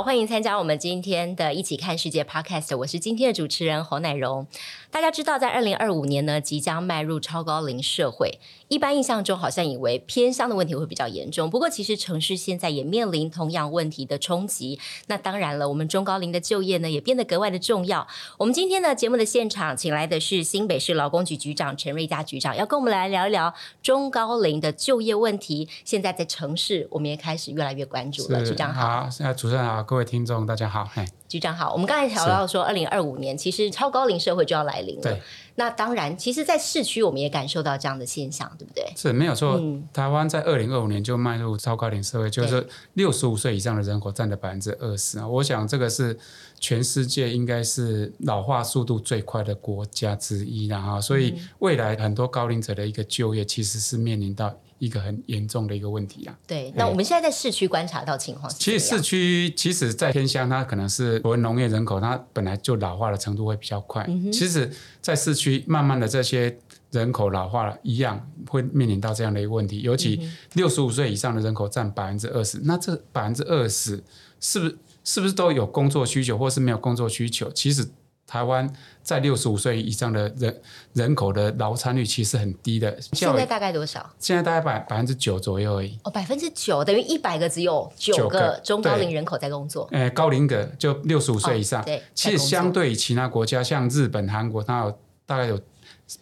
好，欢迎参加我们今天的《一起看世界》Podcast。我是今天的主持人侯乃荣。大家知道，在二零二五年呢，即将迈入超高龄社会。一般印象中，好像以为偏乡的问题会比较严重。不过，其实城市现在也面临同样问题的冲击。那当然了，我们中高龄的就业呢，也变得格外的重要。我们今天呢，节目的现场请来的是新北市劳工局局长陈瑞佳局长，要跟我们来聊一聊中高龄的就业问题。现在在城市，我们也开始越来越关注了。局长好，现在主持人好，各位听众大家好，嘿。局长好，我们刚才聊到说，二零二五年其实超高龄社会就要来临了。对，那当然，其实，在市区我们也感受到这样的现象，对不对？是没有错。嗯、台湾在二零二五年就迈入超高龄社会，就是六十五岁以上的人口占了百分之二十啊。我想这个是全世界应该是老化速度最快的国家之一了哈。所以未来很多高龄者的一个就业，其实是面临到。一个很严重的一个问题啊。对，那我们现在在市区观察到情况，其实市区其实，在偏乡，它可能是我们农业人口，它本来就老化的程度会比较快。嗯、其实，在市区慢慢的这些人口老化了，一样会面临到这样的一个问题。尤其六十五岁以上的人口占百分之二十，那这百分之二十是不是是不是都有工作需求，或是没有工作需求？其实。台湾在六十五岁以上的人人口的劳参率其实很低的，现在大概多少？现在大概百百分之九左右而已。哦，百分之九等于一百个只有九个中高龄人口在工作。呃，高龄的就六十五岁以上。哦、对，其实相对于其他国家，像日本、韩国，它有大概有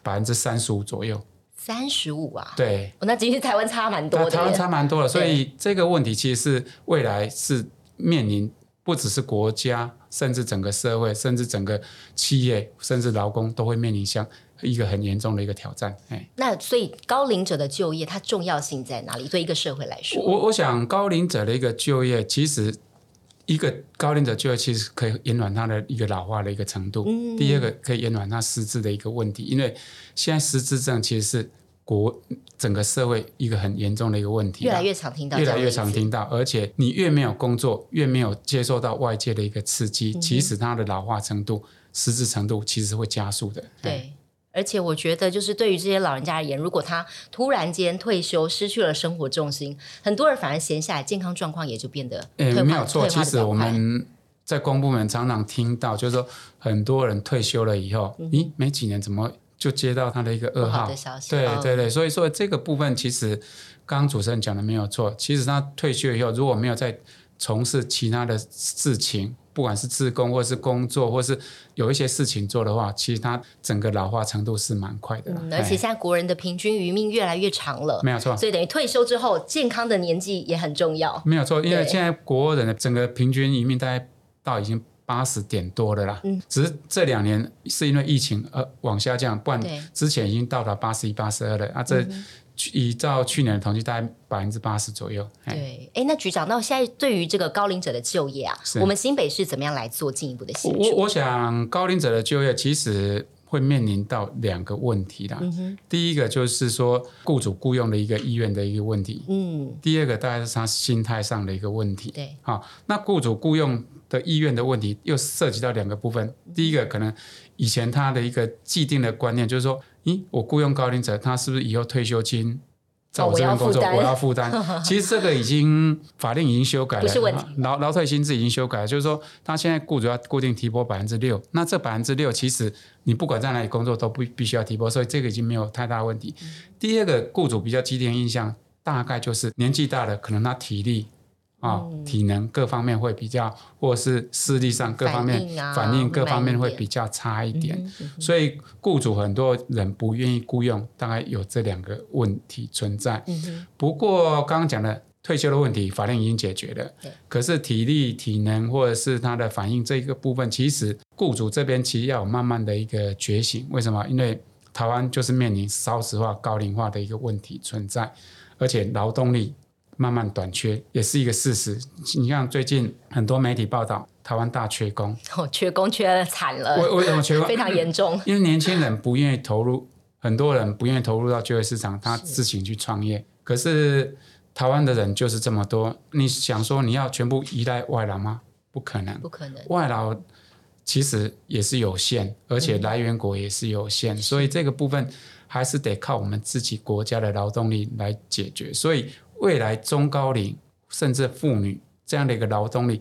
百分之三十五左右。三十五啊？对。哦，那其实台湾差蛮多的。台湾差蛮多的，所以这个问题其实是未来是面临。不只是国家，甚至整个社会，甚至整个企业，甚至劳工都会面临像一个很严重的一个挑战。哎，那所以高龄者的就业，它重要性在哪里？对一个社会来说，我我想高龄者的一个就业，其实一个高龄者就业其实可以延缓他的一个老化的一个程度。嗯，第二个可以延缓他失智的一个问题，因为现在失智症其实是。国整个社会一个很严重的一个问题，越来越常听到，越来越常听到，而且你越没有工作，越没有接受到外界的一个刺激，嗯、其实它的老化程度、失智程度其实会加速的。对，而且我觉得，就是对于这些老人家而言，如果他突然间退休，失去了生活重心，很多人反而闲下来，健康状况也就变得诶没有错。其实我们在公部门常常听到，就是说很多人退休了以后，咦，没几年怎么？就接到他的一个噩耗的消息，对对对，所以说这个部分其实刚刚主持人讲的没有错。其实他退休以后，如果没有再从事其他的事情，不管是自工或是工作，或是有一些事情做的话，其实他整个老化程度是蛮快的。而且现在国人的平均余命越来越长了，没有错。所以等于退休之后，健康的年纪也很重要。没有错，因为现在国人的整个平均余命大概到已经。八十点多的啦，嗯，只是这两年是因为疫情而往下降，不然之前已经到达八十一、八十二了啊。这依照去年的统计，大概百分之八十左右。对，哎，那局长，那现在对于这个高龄者的就业啊，我们新北市怎么样来做进一步的协助？我我想高龄者的就业其实会面临到两个问题啦。嗯、哼第一个就是说雇主雇佣的一个意愿的一个问题。嗯。第二个大概是他心态上的一个问题。对。好，那雇主雇佣。的意愿的问题又涉及到两个部分。第一个，可能以前他的一个既定的观念就是说，咦，我雇佣高龄者，他是不是以后退休金在我这边工作，我要负担？其实这个已经法令已经修改了，劳劳退薪资已经修改了，就是说他现在雇主要固定提拨百分之六，那这百分之六其实你不管在哪里工作都不必须要提拨，所以这个已经没有太大问题。第二个，雇主比较既定的印象大概就是年纪大了，可能他体力。啊、哦，体能各方面会比较，或是视力上各方面反应，啊、反应各方面会比较差一点，嗯嗯、所以雇主很多人不愿意雇佣，大概有这两个问题存在。嗯、不过刚刚讲的退休的问题，法令已经解决了。对可是体力、体能或者是他的反应这一个部分，其实雇主这边其实要有慢慢的一个觉醒。为什么？因为台湾就是面临少子化、高龄化的一个问题存在，而且劳动力。慢慢短缺也是一个事实。你像最近很多媒体报道，台湾大缺工，哦，缺工缺得惨了。为为什么缺工？非常严重。因为年轻人不愿意投入，很多人不愿意投入到就业市场，他自行去创业。是可是台湾的人就是这么多，你想说你要全部依赖外劳吗？不可能，不可能。外劳其实也是有限，而且来源国也是有限，嗯、所以这个部分还是得靠我们自己国家的劳动力来解决。所以未来中高龄甚至妇女这样的一个劳动力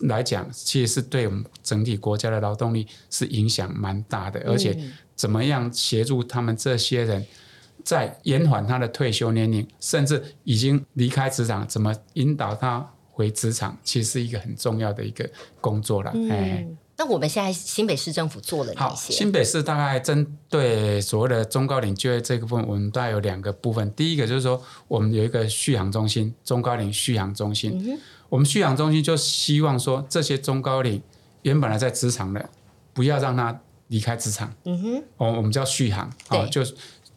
来讲，其实是对我们整体国家的劳动力是影响蛮大的，而且怎么样协助他们这些人。在延缓他的退休年龄，甚至已经离开职场，怎么引导他回职场，其实是一个很重要的一个工作了。嗯，哎，那我们现在新北市政府做了哪些？新北市大概针对所谓的中高龄就业这个部分，我们大概有两个部分。第一个就是说，我们有一个续航中心，中高龄续航中心。嗯、我们续航中心就希望说，这些中高龄原本来在职场的，不要让他离开职场。嗯哼，我我们叫续航，哦，就。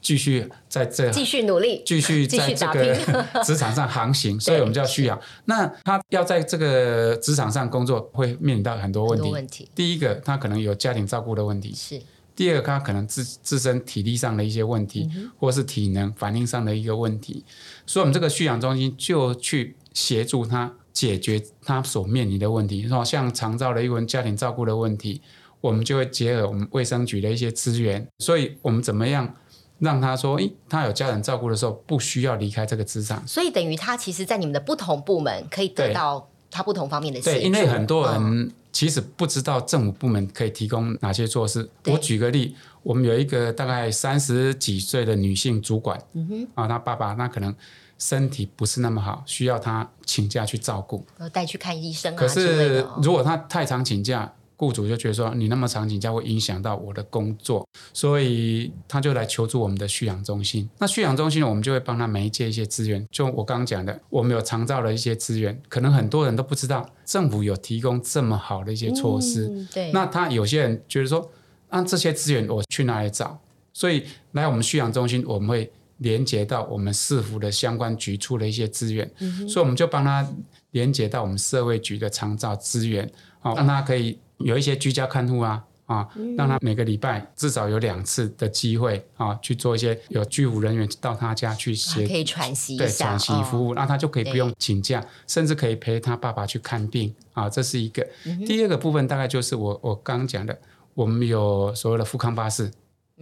继续在这继续努力，继续在这个 职场上航行，所以我们叫续航。那他要在这个职场上工作，会面临到很多问题。问题第一个，他可能有家庭照顾的问题；是第二个，他可能自自身体力上的一些问题，嗯、或是体能反应上的一个问题。所以，我们这个蓄养中心就去协助他解决他所面临的问题。然后，像长照的一个家庭照顾的问题，我们就会结合我们卫生局的一些资源。所以我们怎么样？让他说，诶，他有家人照顾的时候，不需要离开这个职场。所以等于他其实，在你们的不同部门可以得到他不同方面的协助。对，因为很多人其实不知道政府部门可以提供哪些措施。我举个例，我们有一个大概三十几岁的女性主管，嗯哼，啊，她爸爸那可能身体不是那么好，需要她请假去照顾，带去看医生啊。可是如果她太常请假，雇主就觉得说，你那么长请假会影响到我的工作，所以他就来求助我们的蓄养中心。那蓄养中心呢，我们就会帮他媒介一些资源。就我刚刚讲的，我们有长照的一些资源，可能很多人都不知道政府有提供这么好的一些措施。嗯、对。那他有些人觉得说，那这些资源我去哪里找？所以来我们蓄养中心，我们会连接到我们市府的相关局处的一些资源，嗯、所以我们就帮他连接到我们社会局的长照资源，好，让他可以。有一些居家看护啊，啊，让他每个礼拜至少有两次的机会啊，去做一些有居服人员到他家去协，可以喘息对喘息服务，那、哦、他就可以不用请假，甚至可以陪他爸爸去看病啊，这是一个。嗯、第二个部分大概就是我我刚刚讲的，我们有所谓的富康巴士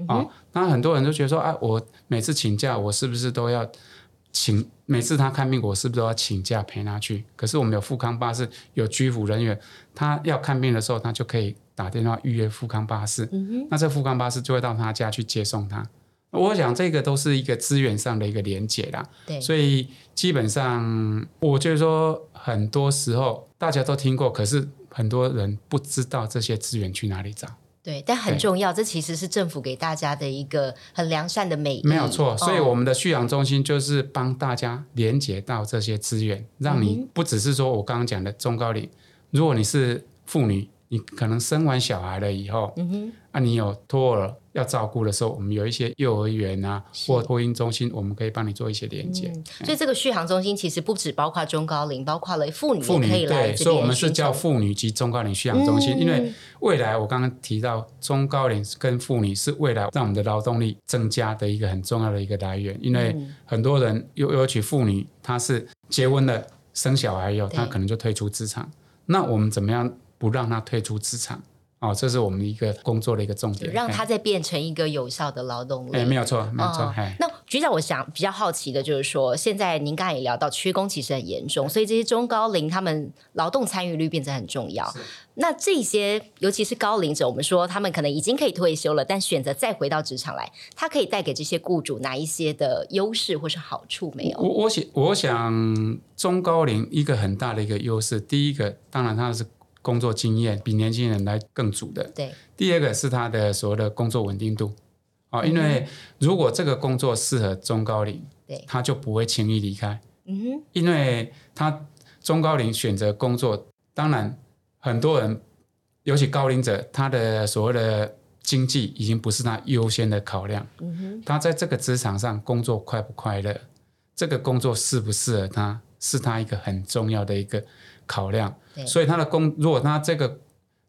啊，那、很多人都觉得说啊，我每次请假我是不是都要？请每次他看病，我是不是都要请假陪他去？可是我们有富康巴士，有居服人员，他要看病的时候，他就可以打电话预约富康巴士。嗯、那这富康巴士就会到他家去接送他。我想这个都是一个资源上的一个连结啦。对，所以基本上我就是说，很多时候大家都听过，可是很多人不知道这些资源去哪里找。对，但很重要，对这其实是政府给大家的一个很良善的美意。没有错，所以我们的蓄养中心就是帮大家连接到这些资源，让你不只是说我刚刚讲的中高龄，如果你是妇女。你可能生完小孩了以后，嗯哼，啊，你有托儿要照顾的时候，我们有一些幼儿园啊，是或托婴中心，我们可以帮你做一些连接。所以这个续航中心其实不只包括中高龄，包括了妇女妇女。对，所以我们是叫妇女及中高龄续航中心，嗯、因为未来我刚刚提到中高龄跟妇女是未来让我们的劳动力增加的一个很重要的一个来源，因为很多人尤尤其妇女，她是结婚了生小孩以后，她可能就退出职场，那我们怎么样？不让她退出职场，哦，这是我们一个工作的一个重点，让它再变成一个有效的劳动力。哎，没有错，没有错。哦、那局长，我想比较好奇的就是说，现在您刚才也聊到缺工其实很严重，所以这些中高龄他们劳动参与率变得很重要。那这些尤其是高龄者，我们说他们可能已经可以退休了，但选择再回到职场来，他可以带给这些雇主哪一些的优势或是好处没有？我我想，我想中高龄一个很大的一个优势，第一个当然他是。工作经验比年轻人来更足的。对。第二个是他的所谓的工作稳定度，啊、因为如果这个工作适合中高龄，对，他就不会轻易离开。嗯哼。因为他中高龄选择工作，当然很多人，尤其高龄者，他的所谓的经济已经不是他优先的考量。他在这个职场上工作快不快乐，这个工作适不适合他，是他一个很重要的一个。考量，所以他的工，如果他这个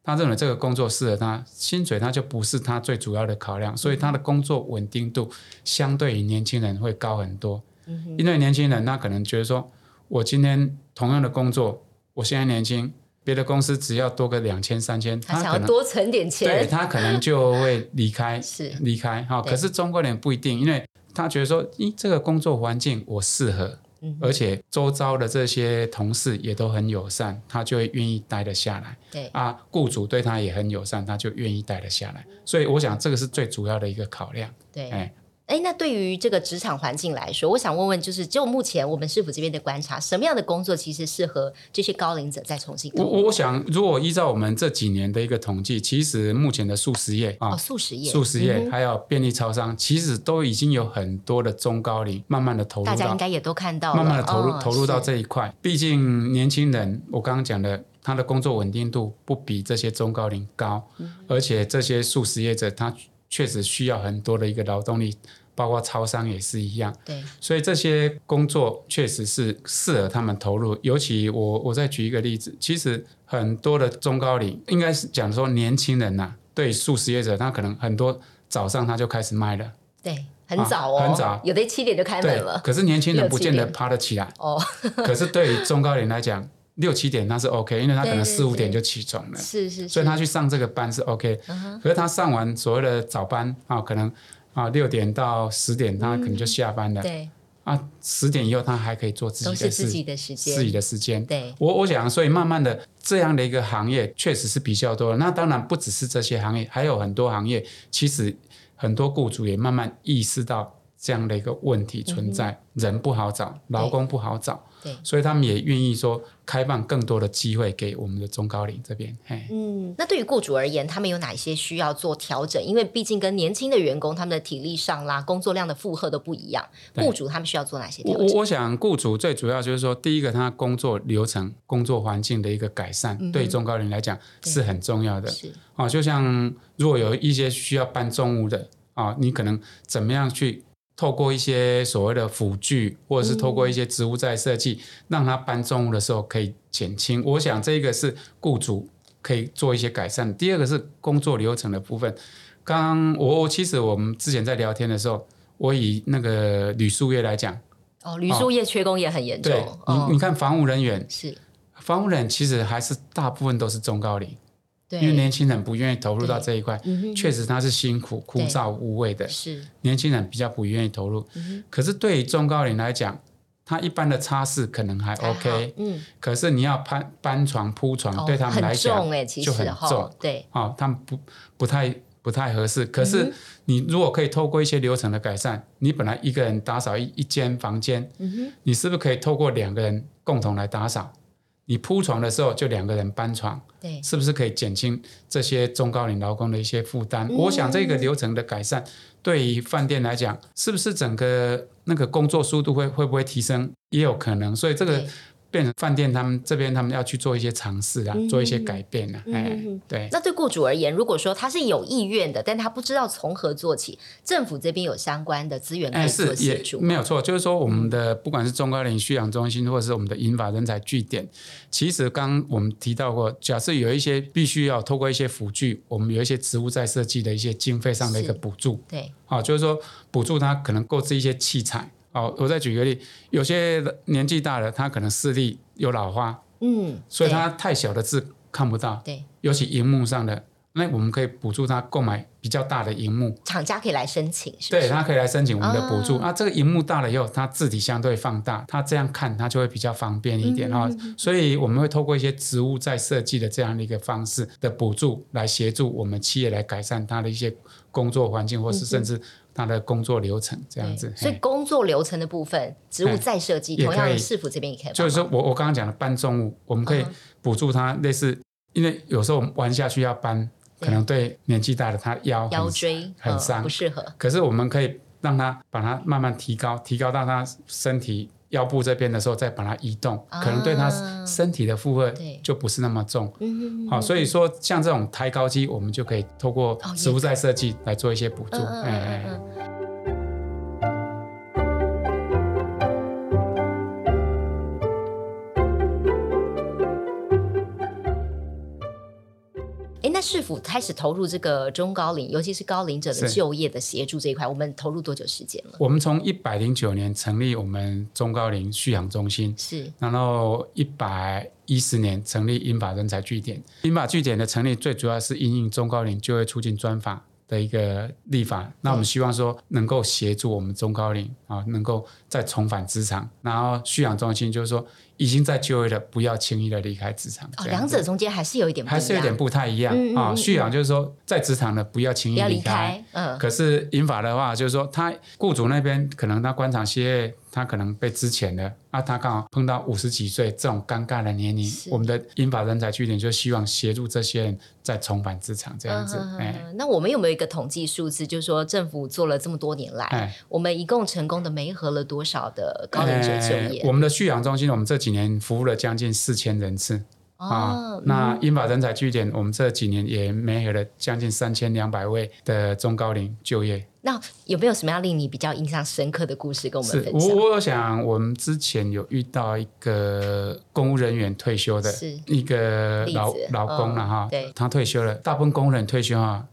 他认为这个工作适合他，薪水他就不是他最主要的考量，所以他的工作稳定度相对于年轻人会高很多。嗯、因为年轻人他可能觉得说，我今天同样的工作，我现在年轻，别的公司只要多个两千三千，他想要多存点钱，对他可能就会离开，是。离开哈。可是中国人不一定，因为他觉得说，咦，这个工作环境我适合。而且周遭的这些同事也都很友善，他就会愿意待得下来。对啊，雇主对他也很友善，他就愿意待得下来。所以我想这个是最主要的一个考量。对，哎。哎，那对于这个职场环境来说，我想问问，就是就目前我们市府这边的观察，什么样的工作其实适合这些高龄者再重新？我我想，如果依照我们这几年的一个统计，其实目前的速食业啊，哦，速食业、速食业、嗯、还有便利超商，其实都已经有很多的中高龄慢慢的投入，大家应该也都看到，慢慢的投入、哦、投入到这一块。毕竟年轻人，我刚刚讲的，他的工作稳定度不比这些中高龄高，嗯、而且这些素食业者，他确实需要很多的一个劳动力。包括超商也是一样，对，所以这些工作确实是适合他们投入。尤其我我再举一个例子，其实很多的中高龄，应该是讲说年轻人呐、啊，对素食业者，他可能很多早上他就开始卖了，对，很早哦，啊、很早，有的七点就开门了。可是年轻人不见得爬得起来哦。可是对于中高龄来讲，六七点那是 OK，因为他可能四五点就起床了，是是，所以他去上这个班是 OK。可是他上完所谓的早班啊，可能。啊，六点到十点，他可能就下班了。嗯、对啊，十点以后他还可以做自己的事，自己的时间，自己的时间。对，我我想，所以慢慢的这样的一个行业确实是比较多。那当然不只是这些行业，还有很多行业，其实很多雇主也慢慢意识到这样的一个问题存在，嗯、人不好找，劳工不好找。对，所以他们也愿意说开放更多的机会给我们的中高龄这边。嘿，嗯，那对于雇主而言，他们有哪些需要做调整？因为毕竟跟年轻的员工，他们的体力上啦、工作量的负荷都不一样。雇主他们需要做哪些调整？我我想，雇主最主要就是说，第一个，他工作流程、工作环境的一个改善，嗯、对中高龄来讲是很重要的。是啊，就像如果有一些需要搬重物的啊，你可能怎么样去？透过一些所谓的辅具，或者是透过一些植物在设计，嗯、让他搬重物的时候可以减轻。我想这个是雇主可以做一些改善。第二个是工作流程的部分。刚我其实我们之前在聊天的时候，我以那个铝塑业来讲，哦，铝塑业缺工也很严重。对，哦、你你看房务人员是房务人员，其实还是大部分都是中高龄。因为年轻人不愿意投入到这一块，确实他是辛苦、枯燥、无味的。是年轻人比较不愿意投入。可是对于中高龄来讲，他一般的擦拭可能还 OK。嗯。可是你要搬搬床、铺床，对他们来讲就很重。对。哦，他们不不太不太合适。可是你如果可以透过一些流程的改善，你本来一个人打扫一一间房间，你是不是可以透过两个人共同来打扫？你铺床的时候就两个人搬床，对，是不是可以减轻这些中高龄劳工的一些负担？嗯、我想这个流程的改善，对于饭店来讲，是不是整个那个工作速度会会不会提升？也有可能，所以这个。变成饭店，他们这边他们要去做一些尝试啊，嗯、做一些改变啊。哎、嗯，对。那对雇主而言，如果说他是有意愿的，但他不知道从何做起，政府这边有相关的资源可以做协助。没有错，就是说我们的不管是中高龄蓄养中心，或者是我们的银发人才据点，其实刚我们提到过，假设有一些必须要透过一些辅具，我们有一些职务再设计的一些经费上的一个补助。对，啊，就是说补助他可能购置一些器材。好，我再举个例，有些年纪大了，他可能视力有老花，嗯，所以他太小的字看不到，对，尤其荧幕上的，那我们可以补助他购买比较大的荧幕，厂家可以来申请，是他可以来申请我们的补助。啊，这个荧幕大了以后，他字体相对放大，他这样看他就会比较方便一点哈。嗯、所以我们会透过一些植物在设计的这样的一个方式的补助，来协助我们企业来改善他的一些工作环境，或是甚至。他的工作流程这样子，所以工作流程的部分，职务再设计，同样市府这边也可以。就是说我我刚刚讲的搬重物，我们可以补助他，类似，因为有时候我们弯下去要搬，可能对年纪大的他腰腰椎很伤，不适合。可是我们可以让他把它慢慢提高，提高到他身体。腰部这边的时候再把它移动，啊、可能对他身体的负荷就不是那么重。好，所以说像这种抬高机，我们就可以透过植物再设计来做一些补助。哎哎。那市府开始投入这个中高龄，尤其是高龄者的就业的协助这一块，我们投入多久时间了？我们从一百零九年成立我们中高龄续养中心，是，然后一百一十年成立英法人才据点。英法据点的成立，最主要是因应中高龄就业促进专法的一个立法。那我们希望说，能够协助我们中高龄啊，能够再重返职场。然后蓄养中心就是说。已经在就业的，不要轻易的离开职场。哦，两者中间还是有一点不一样，还是有点不太一样啊。续养就是说，在职场的不要轻易离开。嗯。可是引法的话，就是说，他雇主那边可能他官场歇业，他可能被资遣了啊，他刚好碰到五十几岁这种尴尬的年龄，我们的引法人才据点就希望协助这些人再重返职场这样子。那我们有没有一个统计数字，就是说政府做了这么多年来，哎、我们一共成功的媒合了多少的高龄者就业？哎、我们的续养中心，我们这几几年服务了将近四千人次、哦、啊，那英法人才据点，我们这几年也媒合了将近三千两百位的中高龄就业。那有没有什么样令你比较印象深刻的故事跟我们分享？我我想，我们之前有遇到一个公务人员退休的，是一个老老公了哈，对，他退休了，大部分公务人退休啊。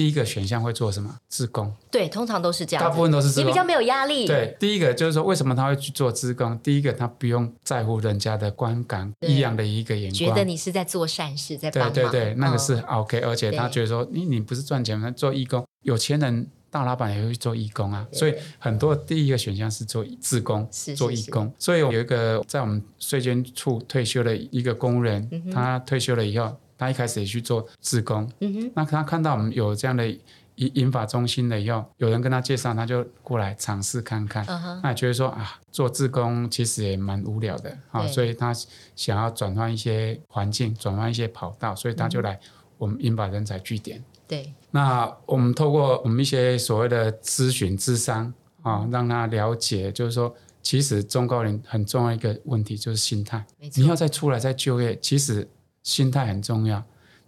第一个选项会做什么？自工。对，通常都是这样。大部分都是志工。也比较没有压力。对，第一个就是说，为什么他会去做自工？第一个，他不用在乎人家的观感，异样的一个眼光，觉得你是在做善事，在帮忙。对对对，那个是 OK，、哦、而且他觉得说，你你不是赚钱吗？做义工，有钱人大老板也会去做义工啊。所以很多第一个选项是做自工，是做义工。所以有一个在我们税捐处退休的一个公务员，嗯、他退休了以后。他一开始也去做志工，嗯哼，那他看到我们有这样的引引法中心了以后，有人跟他介绍，他就过来尝试看看。Uh. 那也觉得说啊，做志工其实也蛮无聊的啊，所以他想要转换一些环境，转换一些跑道，所以他就来我们引法人才据点。对，那我们透过我们一些所谓的咨询智商啊，让他了解，就是说，其实中高龄很重要一个问题就是心态，你要再出来再就业，其实。心态很重要。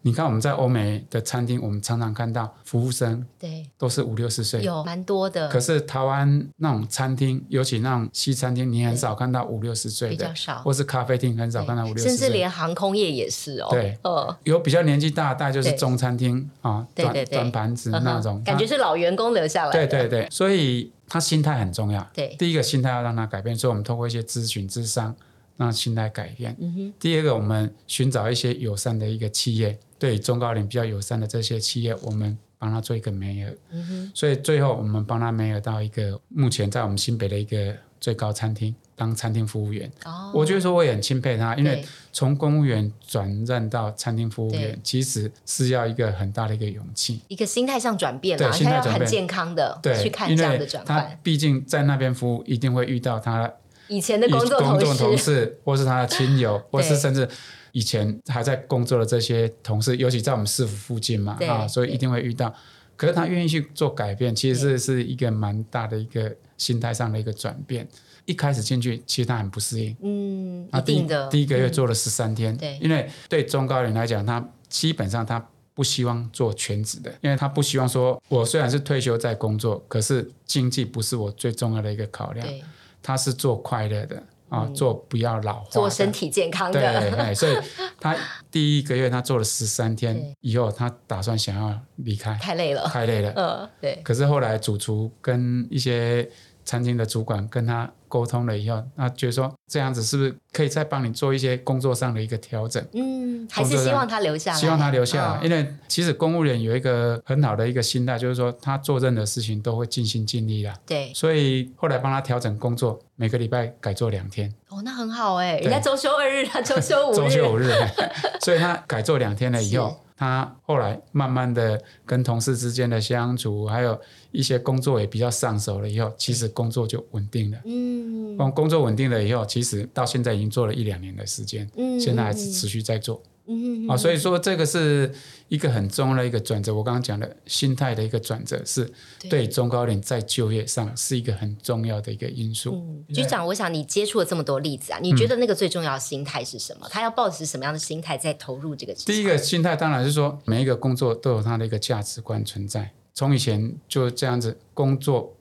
你看我们在欧美的餐厅，我们常常看到服务生，对，都是五六十岁，有蛮多的。可是台湾那种餐厅，尤其那种西餐厅，你很少看到五六十岁的，比较少。或是咖啡厅，很少看到五六十岁。甚至连航空业也是哦。对，有比较年纪大，大概就是中餐厅啊，端端盘子那种，感觉是老员工留下来。对对对，所以他心态很重要。对，第一个心态要让他改变，所以我们通过一些咨询、咨商。让心态改变。嗯、第二个，我们寻找一些友善的一个企业，对中高龄比较友善的这些企业，我们帮他做一个媒合。嗯、哼所以最后我们帮他媒合到一个目前在我们新北的一个最高餐厅当餐厅服务员。哦、我觉得说我也很钦佩他，因为从公务员转任到餐厅服务员，其实是要一个很大的一个勇气，一个心态上转变了，心态要很健康的去看这样的转换。他毕竟在那边服务，一定会遇到他。以前的工作同事，同事或是他的亲友，或是甚至以前还在工作的这些同事，尤其在我们市府附近嘛，对啊，所以一定会遇到。可是他愿意去做改变，其实是是一个蛮大的一个心态上的一个转变。一开始进去，其实他很不适应，嗯，一定的。第一个月做了十三天，嗯、对，因为对中高龄来讲，他基本上他不希望做全职的，因为他不希望说，我虽然是退休在工作，可是经济不是我最重要的一个考量。他是做快乐的啊，做不要老化，做身体健康的。对，所以他第一个月他做了十三天以后，他打算想要离开，太累了，太累了。嗯，对。可是后来主厨跟一些餐厅的主管跟他。沟通了以后，那觉得说这样子是不是可以再帮你做一些工作上的一个调整？嗯，还是希望他留下来。希望他留下因为其实公务员有一个很好的一个心态，就是说他做任何事情都会尽心尽力的。对，所以后来帮他调整工作，每个礼拜改做两天。哦，那很好哎，人家周休二日，他周休五日。周休五日，所以他改做两天了以后。他后来慢慢的跟同事之间的相处，还有一些工作也比较上手了以后，其实工作就稳定了。嗯，工作稳定了以后，其实到现在已经做了一两年的时间，嗯，现在还是持续在做。嗯，啊，所以说这个是一个很重要的一个转折。我刚刚讲的心态的一个转折，是对中高龄在就业上是一个很重要的一个因素。嗯，局长，我想你接触了这么多例子啊，你觉得那个最重要的心态是什么？他要抱持什么样的心态在投入这个？第一个心态当然是说，每一个工作都有它的一个价值观存在。从以前就这样子，工作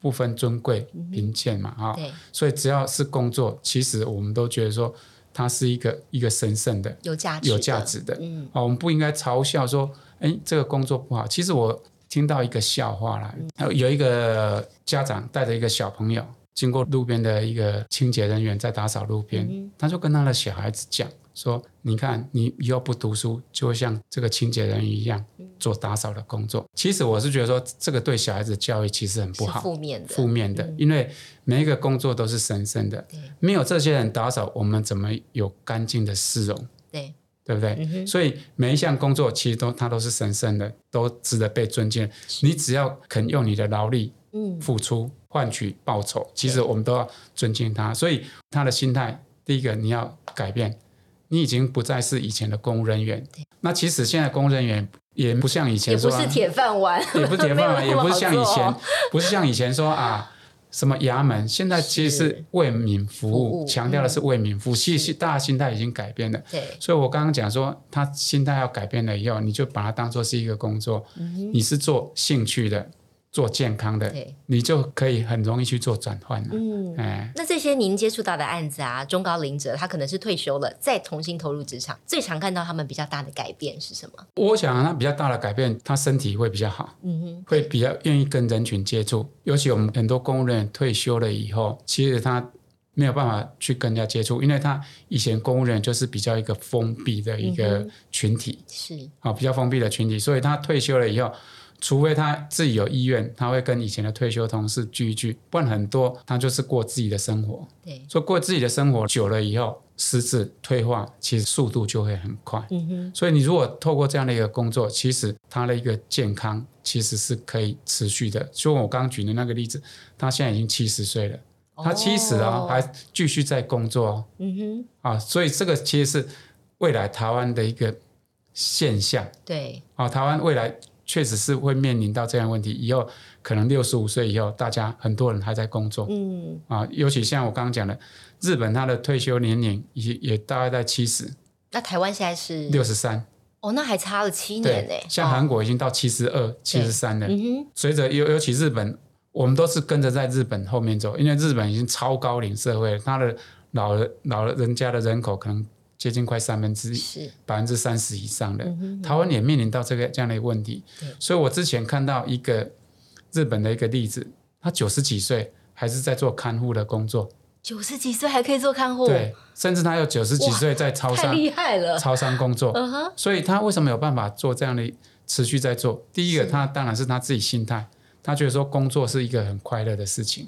不分尊贵贫贱嘛，啊，对，所以只要是工作，其实我们都觉得说。它是一个一个神圣的、有价值、有价值的。嗯，啊，我们不应该嘲笑说，哎，这个工作不好。其实我听到一个笑话啦，嗯、有一个家长带着一个小朋友经过路边的一个清洁人员在打扫路边，嗯、他就跟他的小孩子讲。说，你看，你以后不读书，就会像这个清洁人一样做打扫的工作。其实我是觉得说，这个对小孩子教育其实很不好，负面的，负面的。因为每一个工作都是神圣的，没有这些人打扫，我们怎么有干净的市容？对，对不对？所以每一项工作其实都它都是神圣的，都值得被尊敬。你只要肯用你的劳力，付出换取报酬，其实我们都要尊敬他。所以他的心态，第一个你要改变。你已经不再是以前的公务人员，那其实现在公务人员也不像以前说，也不是铁饭碗，也不是铁饭碗，也不是像以前，不是像以前说啊，什么衙门，现在其实是。为民服务，强调的是为民服务，其实大家心态已经改变了。对，所以我刚刚讲说，他心态要改变了以后，你就把它当做是一个工作，你是做兴趣的。做健康的，你就可以很容易去做转换了。嗯，哎，那这些您接触到的案子啊，中高龄者他可能是退休了，再重新投入职场，最常看到他们比较大的改变是什么？我想他比较大的改变，他身体会比较好，嗯哼，会比较愿意跟人群接触。尤其我们很多公务人员退休了以后，其实他没有办法去跟人家接触，因为他以前公务人员就是比较一个封闭的一个群体，嗯、是啊，比较封闭的群体，所以他退休了以后。除非他自己有意愿，他会跟以前的退休同事聚一聚，不然很多他就是过自己的生活。对，所以过自己的生活久了以后，失智退化其实速度就会很快。嗯哼，所以你如果透过这样的一个工作，其实他的一个健康其实是可以持续的。就我刚刚举的那个例子，他现在已经七十岁了，他七十啊还继续在工作。嗯哼，啊，所以这个其实是未来台湾的一个现象。对，啊，台湾未来。确实是会面临到这样的问题，以后可能六十五岁以后，大家很多人还在工作，嗯啊，尤其像我刚刚讲的，日本他的退休年龄也也大概在七十，那台湾现在是六十三，哦，那还差了七年呢。像韩国已经到七十二、七十三了，嗯哼，随着尤尤其日本，我们都是跟着在日本后面走，因为日本已经超高龄社会，他的老人老人家的人口可能。接近快三分之一，百分之三十以上的，台湾也面临到这个这样的一个问题。所以我之前看到一个日本的一个例子，他九十几岁还是在做看护的工作，九十几岁还可以做看护，对，甚至他有九十几岁在超商，太厉害了，超商工作。所以他为什么有办法做这样的持续在做？第一个，他当然是他自己心态，他觉得说工作是一个很快乐的事情。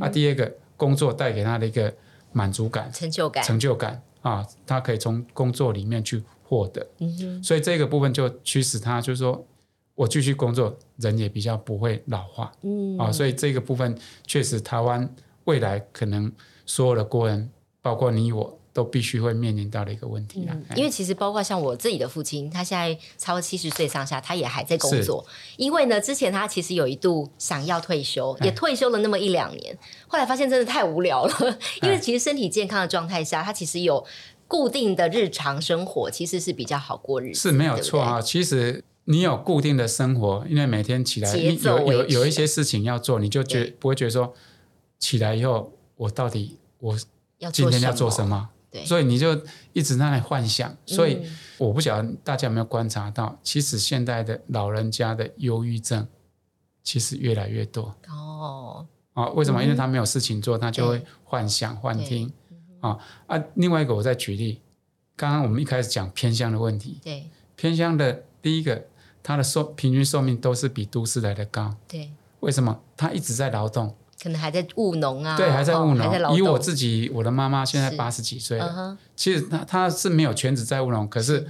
啊，第二个，工作带给他的一个满足感、成就感、成就感。啊，他可以从工作里面去获得，嗯，所以这个部分就驱使他，就是说我继续工作，人也比较不会老化，嗯，啊，所以这个部分确实台湾未来可能所有的国人，包括你我。都必须会面临到的一个问题啊、嗯，因为其实包括像我自己的父亲，他现在超过七十岁上下，他也还在工作。因为呢，之前他其实有一度想要退休，也退休了那么一两年，后来发现真的太无聊了。因为其实身体健康的状态下，他其实有固定的日常生活，其实是比较好过日子，是没有错啊。其实你有固定的生活，因为每天起来有有有一些事情要做，你就觉不会觉得说起来以后我到底我今天要做什么？对所以你就一直在那里幻想，所以我不晓得大家有没有观察到，嗯、其实现在的老人家的忧郁症其实越来越多哦。啊，为什么？嗯、因为他没有事情做，他就会幻想、幻听啊啊。另外一个，我再举例，刚刚我们一开始讲偏向的问题，对，偏向的第一个，他的寿平均寿命都是比都市来的高，对，为什么？他一直在劳动。可能还在务农啊，对，还在务农。哦、以我自己，我的妈妈现在八十几岁了，嗯、其实她她是没有全职在务农，可是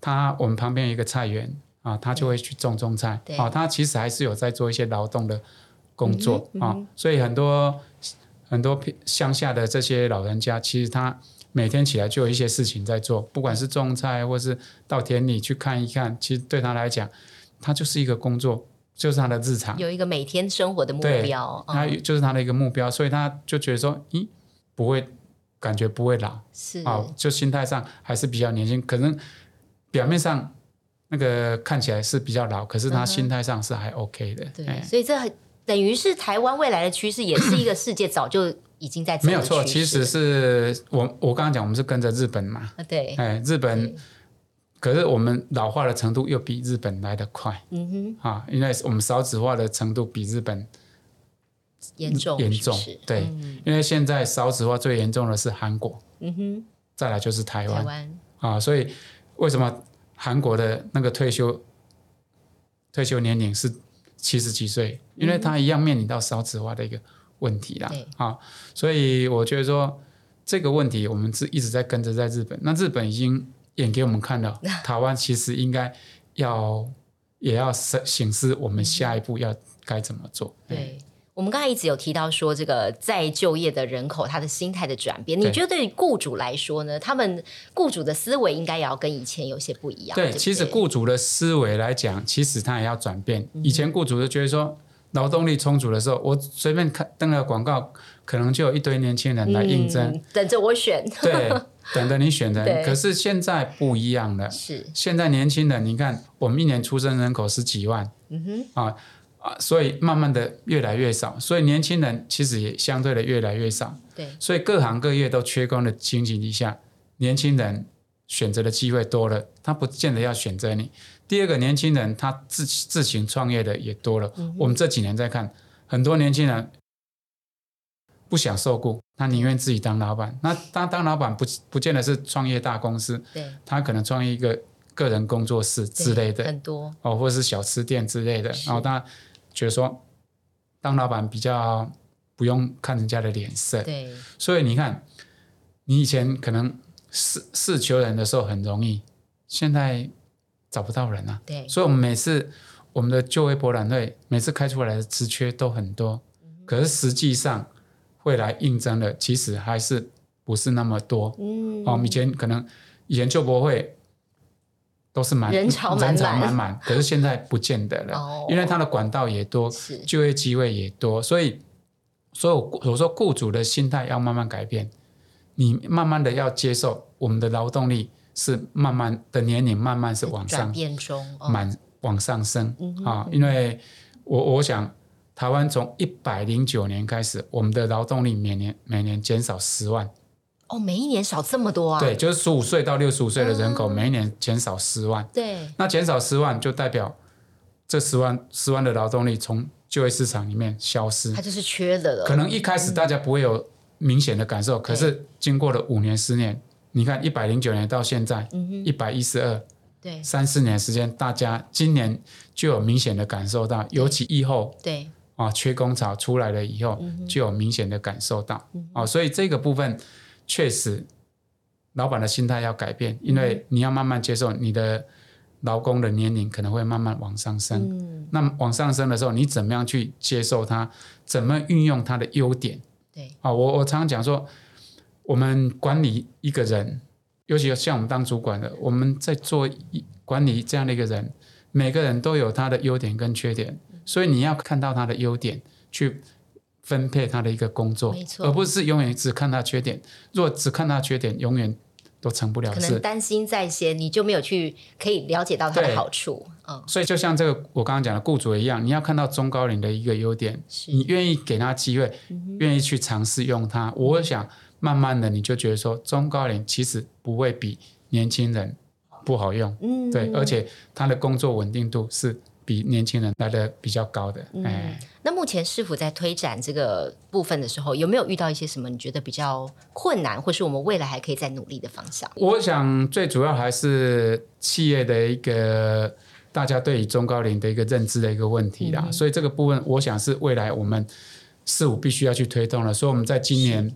她我们旁边有一个菜园啊，她就会去种种菜。对啊，她其实还是有在做一些劳动的工作、嗯、啊，所以很多很多乡下的这些老人家，其实他每天起来就有一些事情在做，不管是种菜，或是到田里去看一看，其实对他来讲，他就是一个工作。就是他的日常，有一个每天生活的目标，他就是他的一个目标，嗯、所以他就觉得说，咦，不会，感觉不会老，是。啊，就心态上还是比较年轻，可能表面上那个看起来是比较老，可是他心态上是还 OK 的，对，所以这等于是台湾未来的趋势，也是一个世界早就。已经在没有错，其实是我我刚刚讲，我们是跟着日本嘛，啊对，哎，日本，可是我们老化的程度又比日本来得快，嗯哼，啊，因为我们少子化的程度比日本严重严重，是是？对，嗯、因为现在少子化最严重的是韩国，嗯哼，再来就是台湾，台湾。啊，所以为什么韩国的那个退休退休年龄是七十几岁？因为他一样面临到少子化的一个问题啦，对啊，所以我觉得说这个问题我们是一直在跟着在日本，那日本已经演给我们看到，台湾其实应该要也要省思我们下一步要该怎么做，对。对我们刚才一直有提到说，这个再就业的人口他的心态的转变，你觉得对于雇主来说呢？他们雇主的思维应该也要跟以前有些不一样。对，对对其实雇主的思维来讲，其实他也要转变。以前雇主就觉得说，劳动力充足的时候，我随便看登了广告，可能就有一堆年轻人来应征，嗯、等着我选。对，等着你选人。可是现在不一样了，是现在年轻人，你看我们一年出生人口十几万，嗯哼啊。啊，所以慢慢的越来越少，所以年轻人其实也相对的越来越少。对，所以各行各业都缺工的情形底下，年轻人选择的机会多了，他不见得要选择你。第二个，年轻人他自自行创业的也多了。嗯、我们这几年在看，很多年轻人不想受雇，他宁愿自己当老板。那他当老板不不见得是创业大公司，对。他可能创业一个个人工作室之类的，很多。哦，或者是小吃店之类的，然后他。觉得说，当老板比较不用看人家的脸色，对，所以你看，你以前可能是是求人的时候很容易，现在找不到人了，对，所以我们每次我们的就业博览会每次开出来的职缺都很多，嗯、可是实际上会来应征的其实还是不是那么多，嗯，哦，以前可能以前就博会。都是满人潮满满，可是现在不见得了，哦、因为它的管道也多，就业机会也多，所以，所以我说雇主的心态要慢慢改变，你慢慢的要接受我们的劳动力是慢慢的年龄慢慢是往上变中，满、哦、往上升、啊，因为我我想台湾从一百零九年开始，我们的劳动力每年每年减少十万。哦，每一年少这么多啊？对，就是十五岁到六十五岁的人口，每一年减少十万。对，那减少十万就代表这十万十万的劳动力从就业市场里面消失，它就是缺的了。可能一开始大家不会有明显的感受，可是经过了五年、十年，你看一百零九年到现在，一百一十二，对，三四年时间，大家今年就有明显的感受到，尤其疫后，对啊，缺工潮出来了以后，就有明显的感受到啊，所以这个部分。确实，老板的心态要改变，因为你要慢慢接受你的劳工的年龄可能会慢慢往上升。嗯、那往上升的时候，你怎么样去接受他？怎么运用他的优点？对，啊，我我常常讲说，我们管理一个人，尤其像我们当主管的，我们在做管理这样的一个人，每个人都有他的优点跟缺点，所以你要看到他的优点去。分配他的一个工作，而不是永远只看他缺点。若只看他缺点，永远都成不了事。可能担心在先，你就没有去可以了解到他的好处。嗯，所以就像这个我刚刚讲的雇主一样，你要看到中高龄的一个优点，你愿意给他机会，愿、意去尝试用他。我想慢慢的你就觉得说，中高龄其实不会比年轻人不好用。嗯，对，而且他的工作稳定度是。比年轻人来的比较高的，嗯，哎，那目前市府在推展这个部分的时候，有没有遇到一些什么你觉得比较困难，或是我们未来还可以再努力的方向？我想最主要还是企业的一个大家对于中高龄的一个认知的一个问题啦，嗯、所以这个部分我想是未来我们市府必须要去推动了。所以我们在今年，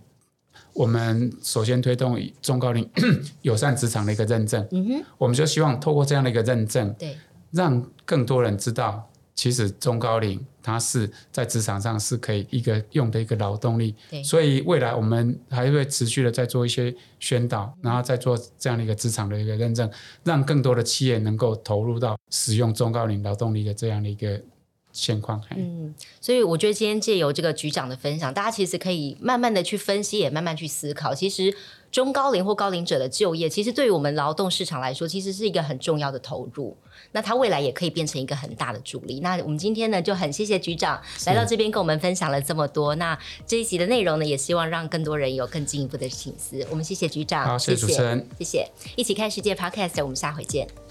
我们首先推动中高龄 友善职场的一个认证，嗯哼，我们就希望透过这样的一个认证，对。让更多人知道，其实中高龄它是在职场上是可以一个用的一个劳动力。对所以未来我们还会持续的在做一些宣导，然后再做这样的一个职场的一个认证，让更多的企业能够投入到使用中高龄劳动力的这样的一个现况。嗯，所以我觉得今天借由这个局长的分享，大家其实可以慢慢的去分析，也慢慢去思考，其实。中高龄或高龄者的就业，其实对于我们劳动市场来说，其实是一个很重要的投入。那它未来也可以变成一个很大的助力。那我们今天呢，就很谢谢局长来到这边跟我们分享了这么多。那这一集的内容呢，也希望让更多人有更进一步的省思。我们谢谢局长，好，谢谢主持人，谢谢。一起看世界 Podcast，我们下回见。